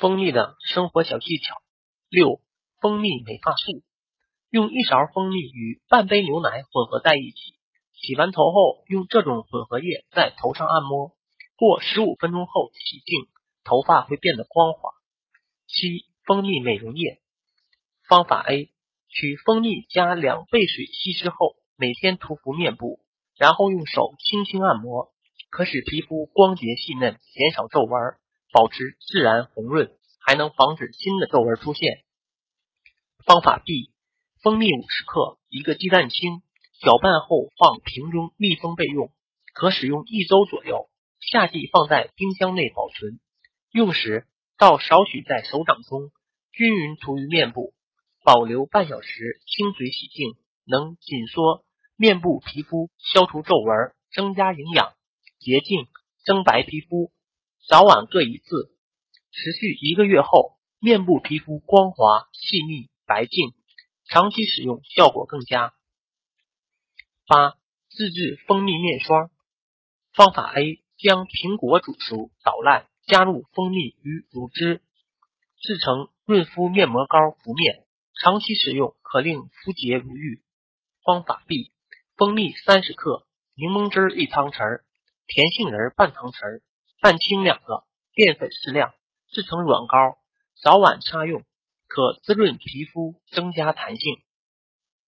蜂蜜的生活小技巧六：蜂蜜美发素。用一勺蜂蜜与半杯牛奶混合在一起，洗完头后用这种混合液在头上按摩，过十五分钟后洗净，头发会变得光滑。七：蜂蜜美容液。方法 A：取蜂蜜加两倍水稀释后，每天涂敷面部，然后用手轻轻按摩，可使皮肤光洁细嫩，减少皱纹。保持自然红润，还能防止新的皱纹出现。方法 B：蜂蜜五十克，一个鸡蛋清，搅拌后放瓶中密封备用，可使用一周左右。夏季放在冰箱内保存。用时倒少许在手掌中，均匀涂于面部，保留半小时，清水洗净，能紧缩面部皮肤，消除皱纹，增加营养，洁净，增白皮肤。早晚各一次，持续一个月后，面部皮肤光滑、细腻、白净，长期使用效果更佳。八、自制蜂蜜面霜方法 A：将苹果煮熟捣烂，加入蜂蜜与乳汁，制成润肤面膜膏敷面，长期使用可令肤洁如玉。方法 B：蜂蜜三十克，柠檬汁一汤匙，甜杏仁半汤匙。蛋清两个，淀粉适量，制成软膏，早晚擦用，可滋润皮肤，增加弹性。